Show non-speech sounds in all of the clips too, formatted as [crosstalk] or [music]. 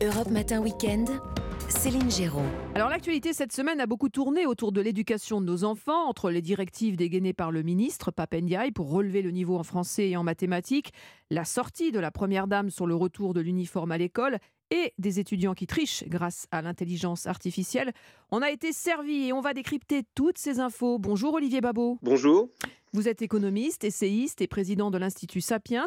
Europe Matin Weekend. Céline Géraud. Alors l'actualité cette semaine a beaucoup tourné autour de l'éducation de nos enfants, entre les directives dégainées par le ministre Papendiaï pour relever le niveau en français et en mathématiques, la sortie de la première dame sur le retour de l'uniforme à l'école et des étudiants qui trichent grâce à l'intelligence artificielle. On a été servi et on va décrypter toutes ces infos. Bonjour Olivier Babot. Bonjour. Vous êtes économiste, essayiste et président de l'Institut Sapiens.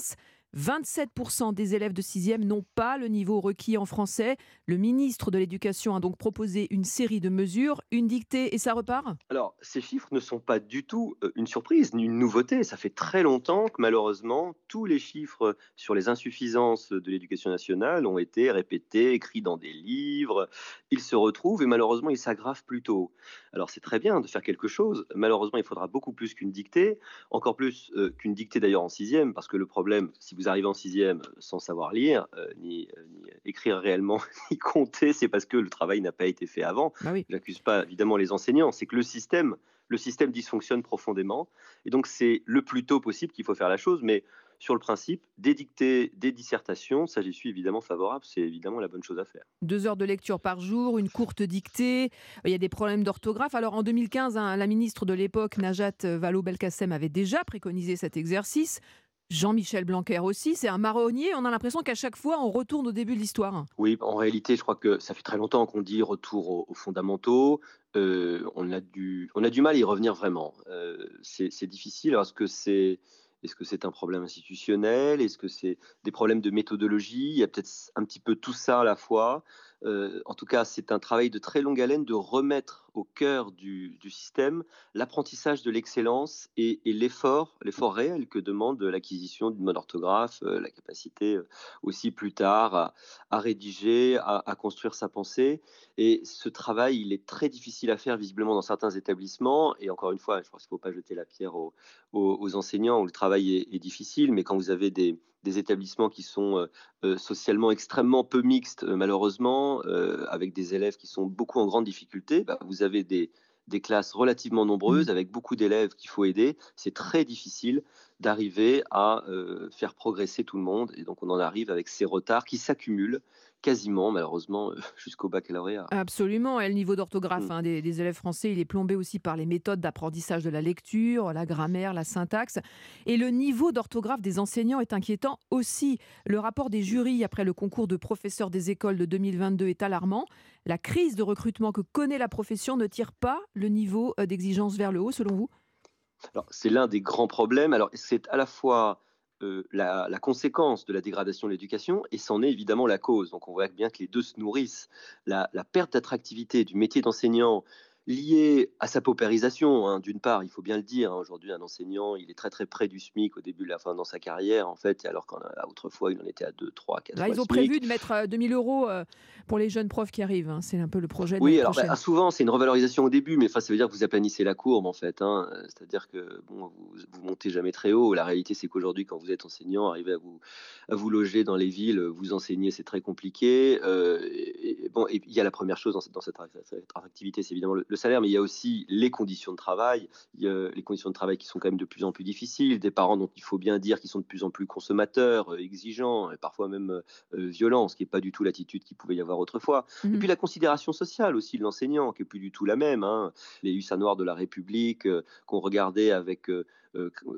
27% des élèves de 6e n'ont pas le niveau requis en français. Le ministre de l'Éducation a donc proposé une série de mesures, une dictée et ça repart? Alors, ces chiffres ne sont pas du tout euh, une surprise ni une nouveauté. Ça fait très longtemps que malheureusement, tous les chiffres sur les insuffisances de l'éducation nationale ont été répétés, écrits dans des livres. Ils se retrouvent et malheureusement, ils s'aggravent plutôt. Alors, c'est très bien de faire quelque chose. Malheureusement, il faudra beaucoup plus qu'une dictée, encore plus euh, qu'une dictée d'ailleurs en 6e, parce que le problème, si vous arrivez en sixième sans savoir lire, euh, ni, euh, ni, écrire réellement, [laughs] ni compter, c'est parce que le travail n'a pas été fait avant. Bah oui. Je n'accuse pas évidemment les enseignants, c'est que le système, le système dysfonctionne profondément. Et donc c'est le plus tôt possible qu'il faut faire la chose. Mais sur le principe, des dictées, des dissertations, ça j'y suis évidemment favorable, c'est évidemment la bonne chose à faire. Deux heures de lecture par jour, une courte dictée, il y a des problèmes d'orthographe. Alors en 2015, hein, la ministre de l'époque, Najat Vallaud-Belkacem, avait déjà préconisé cet exercice. Jean-Michel Blanquer aussi, c'est un marronnier. On a l'impression qu'à chaque fois, on retourne au début de l'histoire. Oui, en réalité, je crois que ça fait très longtemps qu'on dit retour aux, aux fondamentaux. Euh, on, a du, on a du mal à y revenir vraiment. Euh, c'est difficile parce que c'est. Est-ce que c'est un problème institutionnel? Est-ce que c'est des problèmes de méthodologie? Il y a peut-être un petit peu tout ça à la fois. Euh, en tout cas, c'est un travail de très longue haleine de remettre au cœur du, système l'apprentissage de l'excellence et, l'effort, l'effort réel que demande l'acquisition d'une bonne orthographe, euh, la capacité euh, aussi plus tard à, rédiger, à, construire sa pensée. Et ce travail, il est très difficile à faire visiblement dans certains établissements. Et encore une fois, je pense qu'il ne faut pas jeter la pierre aux, enseignants où le travail est, difficile, mais quand vous avez des, des établissements qui sont euh, socialement extrêmement peu mixtes, euh, malheureusement, euh, avec des élèves qui sont beaucoup en grande difficulté, bah, vous avez des, des classes relativement nombreuses avec beaucoup d'élèves qu'il faut aider. C'est très difficile d'arriver à euh, faire progresser tout le monde. Et donc on en arrive avec ces retards qui s'accumulent quasiment, malheureusement, [laughs] jusqu'au baccalauréat. Absolument. Et le niveau d'orthographe mmh. hein, des, des, élèves français, il est plombé aussi par les méthodes d'apprentissage de la lecture, la grammaire, la syntaxe. Et le niveau d'orthographe des enseignants est inquiétant aussi. Le rapport des jurys après le concours de professeurs des écoles de 2022 est alarmant. La crise de recrutement que connaît la profession ne tire pas le niveau euh, d'exigence vers le haut, selon vous? C'est l'un des grands problèmes. Alors, c'est à la fois euh, la, conséquence de la dégradation de l'éducation et c'en est évidemment la cause. Donc on voit bien que les deux se nourrissent. La perte d'attractivité du métier d'enseignant lié à sa paupérisation. Hein. D'une part, il faut bien le dire, hein, aujourd'hui, un enseignant, il est très très près du SMIC au début de la fin dans sa carrière, en fait, alors qu'autrefois, il en était à 2, 3, 4 Là, ils ont SMIC. prévu de mettre 2000 euros euh, pour les jeunes profs qui arrivent. Hein. C'est un peu le projet. De oui, alors bah, souvent, c'est une revalorisation au début, mais ça veut dire que vous aplanissez la courbe, en fait. C'est-à-dire que bon, vous, vous montez jamais très haut. La réalité, c'est qu'aujourd'hui, quand vous êtes enseignant, arriver à vous, à vous loger dans les villes, vous enseigner, c'est très compliqué. Euh, et, bon, il y a la première chose dans cette, dans cette attractivité, c'est évidemment le, le salaire, mais il y a aussi les conditions de travail, il y a les conditions de travail qui sont quand même de plus en plus difficiles, des parents dont il faut bien dire qu'ils sont de plus en plus consommateurs, euh, exigeants, et parfois même euh, violents, ce qui n'est pas du tout l'attitude qu'il pouvait y avoir autrefois. Mmh. Et puis la considération sociale aussi de l'enseignant, qui est plus du tout la même. Hein. Les hussards noirs de la République euh, qu'on regardait avec euh,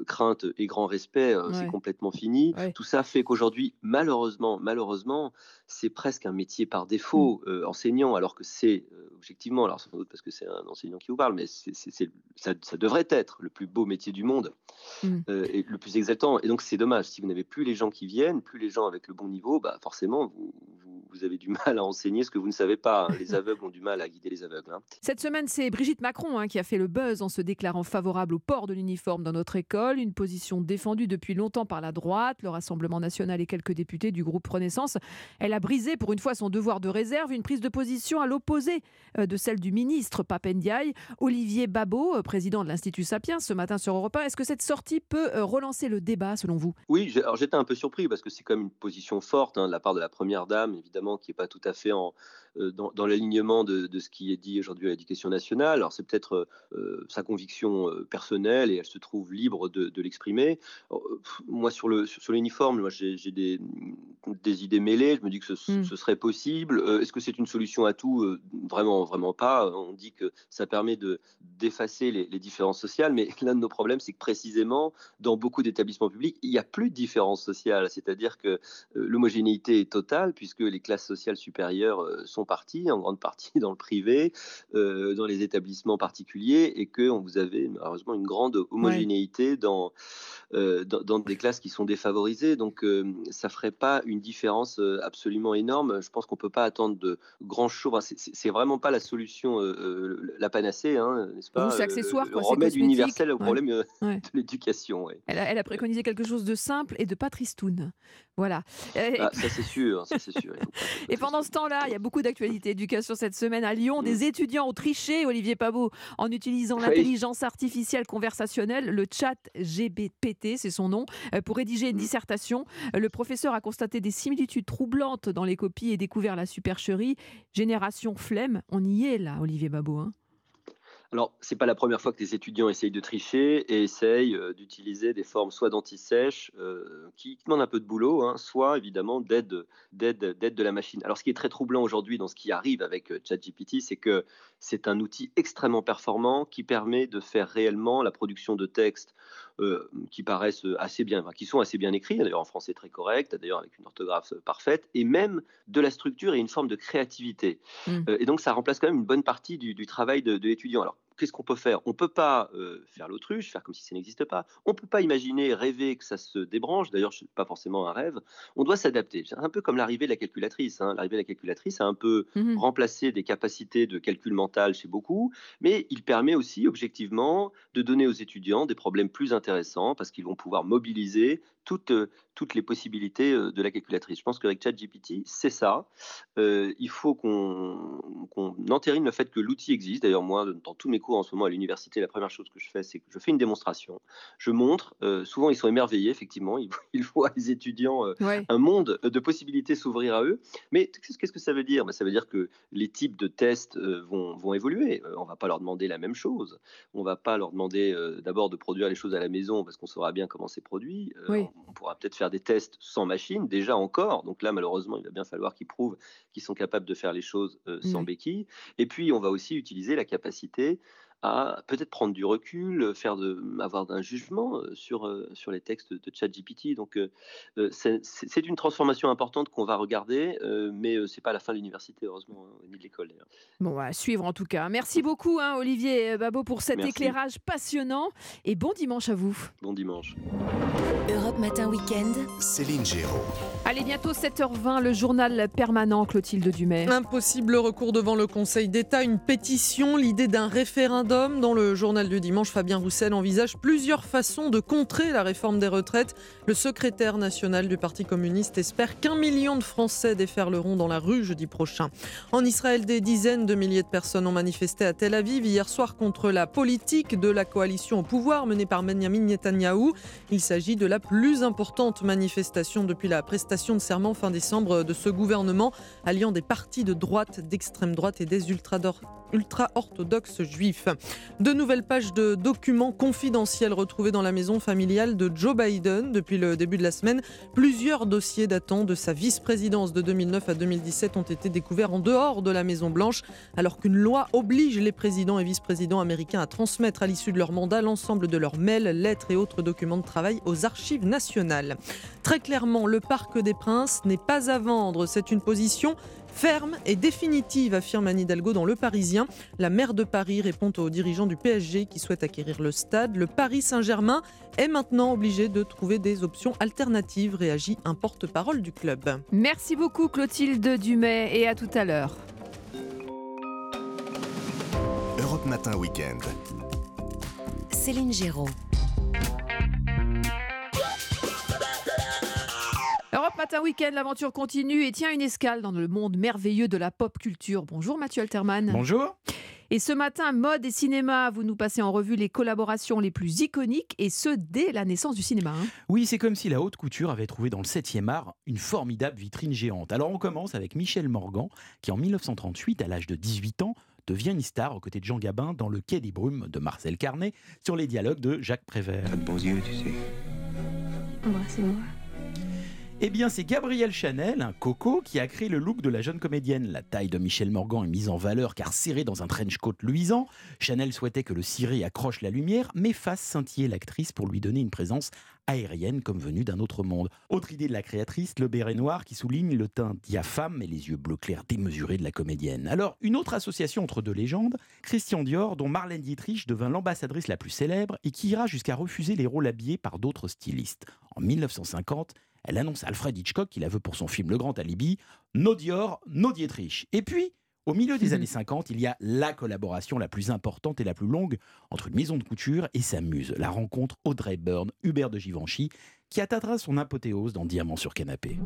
crainte et grand respect, ouais. c'est complètement fini. Ouais. Tout ça fait qu'aujourd'hui, malheureusement, malheureusement, c'est presque un métier par défaut mmh. euh, enseignant, alors que c'est objectivement, alors sans doute parce que c'est un enseignant qui vous parle, mais c est, c est, ça, ça, devrait être le plus beau métier du monde mmh. euh, et le plus exaltant. Et donc c'est dommage, si vous n'avez plus les gens qui viennent, plus les gens avec le bon niveau, bah forcément vous, vous, vous, avez du [laughs] mal à enseigner ce que vous ne savez pas. Hein. Les aveugles ont du mal à guider les aveugles. Hein. Cette semaine, c'est Brigitte Macron hein, qui a fait le buzz en se déclarant favorable au port de l'uniforme dans notre école, une position défendue depuis longtemps par la droite, le Rassemblement national et quelques députés du groupe Renaissance. Elle a brisé pour une fois son devoir de réserve, une prise de position à l'opposé euh, de celle du ministre Papendiaï. Olivier Babot, euh, président de l'Institut Sapiens, ce matin sur Europe 1, est-ce que cette sortie peut euh, relancer le débat selon vous? Oui, j'étais un peu surpris parce que c'est comme une position forte hein, de la part de la première dame, évidemment qui n'est pas tout à fait en, euh, dans, l'alignement de, ce qui est dit aujourd'hui à l'éducation nationale. Alors c'est peut-être euh, sa conviction euh, personnelle et elle se trouve libre de, l'exprimer. Moi sur le sur, l'uniforme, moi j'ai des, des, idées mêlées. Je me dis que ce, mmh. serait possible. Est-ce que c'est une solution à tout? Vraiment, vraiment pas. On dit que ça permet de d'effacer les, les, différences sociales, mais l'un de nos problèmes, c'est que précisément dans beaucoup d'établissements publics, il n'y a plus de différences sociales. C'est-à-dire que l'homogénéité est totale puisque les classes sociales supérieures sont partie, en grande partie [laughs] dans le privé, euh, dans les établissements particuliers, et que vous avez malheureusement une grande homogénéité dans, euh, dans, des classes qui sont défavorisées. Donc euh, ça ferait pas une différence absolument énorme. Je pense qu'on peut pas attendre de grands choses. c'est vraiment pas la solution, la panacée, hein, n'est-ce pas C'est accessoire, le, remède universel au problème [laughs] de l'éducation. Elle, elle, a préconisé quelque chose de simple et de pas tristoun. Voilà. Ah, ça c'est sûr, ça c'est sûr. [laughs] Et pendant ce temps-là, il y a beaucoup d'actualités éducation cette semaine à Lyon. Des mm. étudiants ont triché, Olivier Pabot, en utilisant l'intelligence artificielle conversationnelle, le chat GBPT, c'est son nom, euh, pour rédiger une mm. dissertation. Le professeur a constaté des similitudes troublantes dans les copies et découvert la supercherie. Génération flemme, on y est là, Olivier Babot. Hein. Alors, ce n'est pas la première fois que des étudiants essayent de tricher et essayent euh, d'utiliser des formes soit d'anti-sèche, euh, qui demandent un peu de boulot, hein, soit évidemment d'aide, de la machine. Alors, ce qui est très troublant aujourd'hui dans ce qui arrive avec euh, ChatGPT, c'est que c'est un outil extrêmement performant qui permet de faire réellement la production de textes qui paraissent assez bien, qui sont assez bien écrits, d'ailleurs en français très correct, d'ailleurs avec une orthographe parfaite, et même de la structure et une forme de créativité. Mmh. et donc, ça remplace quand même une bonne partie du, travail de, de l'étudiant. Alors, qu'est-ce qu'on peut faire? On ne peut pas euh, faire l'autruche, faire comme si ça n'existe pas. On ne peut pas imaginer, rêver que ça se débranche. D'ailleurs, ce n'est pas forcément un rêve. On doit s'adapter. C'est un peu comme l'arrivée de la calculatrice. Hein. L'arrivée de la calculatrice a un peu mmh remplacé des capacités de calcul mental chez beaucoup, mais il permet aussi, objectivement, de donner aux étudiants des problèmes plus intéressants parce qu'ils vont pouvoir mobiliser toutes, euh, toutes les possibilités euh, de la calculatrice. Je pense qu'avec ChatGPT, c'est ça. Euh, il faut qu'on entérine le fait que l'outil existe. D'ailleurs, moi, dans tous mes cours en ce moment à l'université, la première chose que je fais, c'est que je fais une démonstration. Je montre. souvent, ils sont émerveillés, effectivement. Ils, [laughs] ils voient les étudiants, un monde de possibilités s'ouvrir à eux. Mais qu'est-ce que ça veut dire? Ben, Ça veut dire que les types de tests vont, vont évoluer. on ne va pas leur demander la même chose. On ne va pas leur demander d'abord de produire les choses à la maison parce qu'on saura bien comment c'est produit. Oui on pourra peut-être faire des tests sans machine, déjà encore. Donc là, malheureusement, il va bien falloir qu'ils prouvent qu'ils sont capables de faire les choses euh, sans béquille. Et puis, on va aussi utiliser la capacité à peut-être prendre du recul, faire de, avoir un jugement sur, sur les textes de ChatGPT. Donc, c'est une transformation importante qu'on va regarder, mais c'est pas la fin de l'université, heureusement, hein, ni de l'école. Bon, à suivre en tout cas. Merci beaucoup, hein, Olivier Babot, pour cet éclairage passionnant et bon dimanche à vous. Bon dimanche. Europe Matin Weekend. Céline Géraud. Allez, bientôt 7h20, le journal permanent Clotilde Dumais. Impossible recours devant le Conseil d'État, une pétition, l'idée d'un référendum dans le journal du dimanche, Fabien Roussel envisage plusieurs façons de contrer la réforme des retraites. Le secrétaire national du Parti communiste espère qu'un million de Français déferleront dans la rue jeudi prochain. En Israël, des dizaines de milliers de personnes ont manifesté à Tel Aviv hier soir contre la politique de la coalition au pouvoir menée par Benjamin Netanyahou. Il s'agit de la plus importante manifestation depuis la prestation de serment fin décembre de ce gouvernement, alliant des partis de droite, d'extrême droite et des ultra-orthodoxes juifs. De nouvelles pages de documents confidentiels retrouvés dans la maison familiale de Joe Biden depuis le début de la semaine. Plusieurs dossiers datant de sa vice-présidence de 2009 à 2017 ont été découverts en dehors de la Maison Blanche, alors qu'une loi oblige les présidents et vice-présidents américains à transmettre à l'issue de leur mandat l'ensemble de leurs mails, lettres et autres documents de travail aux archives nationales. Très clairement, le Parc des Princes n'est pas à vendre. C'est une position ferme et définitive, affirme Anne Hidalgo dans Le Parisien. La maire de Paris répond aux dirigeants du PSG qui souhaitent acquérir le stade. Le Paris Saint-Germain est maintenant obligé de trouver des options alternatives, réagit un porte-parole du club. Merci beaucoup Clotilde Dumais et à tout à l'heure. Europe Matin Weekend. Céline Géraud. Europe Matin Week-end, l'aventure continue et tient une escale dans le monde merveilleux de la pop culture. Bonjour Mathieu Alterman. Bonjour. Et ce matin, mode et cinéma, vous nous passez en revue les collaborations les plus iconiques et ce dès la naissance du cinéma. hein. Oui, c'est comme si la haute couture avait trouvé dans le 7e art une formidable vitrine géante. Alors on commence avec Michel Morgan, qui en 1938, à l'âge de 18 ans, devient une star aux côtés de Jean Gabin dans Le Quai des Brumes de Marcel Carnet sur les dialogues de Jacques Prévert. T'as de bons yeux, tu sais. Embrassez-moi. Eh bien, c'est Gabriel Chanel, un coco, qui a créé le look de la jeune comédienne. La taille de Michel Morgan est mise en valeur car serrée dans un trench coat luisant. Chanel souhaitait que le ciré accroche la lumière, mais fasse scintiller l'actrice pour lui donner une présence aérienne comme venue d'un autre monde. Autre idée de la créatrice, le béret noir qui souligne le teint diaphane et les yeux bleu clair démesurés de la comédienne. Alors, une autre association entre deux légendes, Christian Dior, dont Marlène Dietrich devint l'ambassadrice la plus célèbre et qui ira jusqu'à refuser les rôles habillés par d'autres stylistes. En 1950, elle annonce à Alfred Hitchcock qui la veut pour son film Le Grand Alibi, No Dior, No Dietrich. Et puis, au milieu des Mhm. années 50, il y a la collaboration la plus importante et la plus longue entre une maison de couture et sa muse, la rencontre Audrey Byrne, Hubert de Givenchy, qui atteindra son apothéose dans Diamant sur canapé.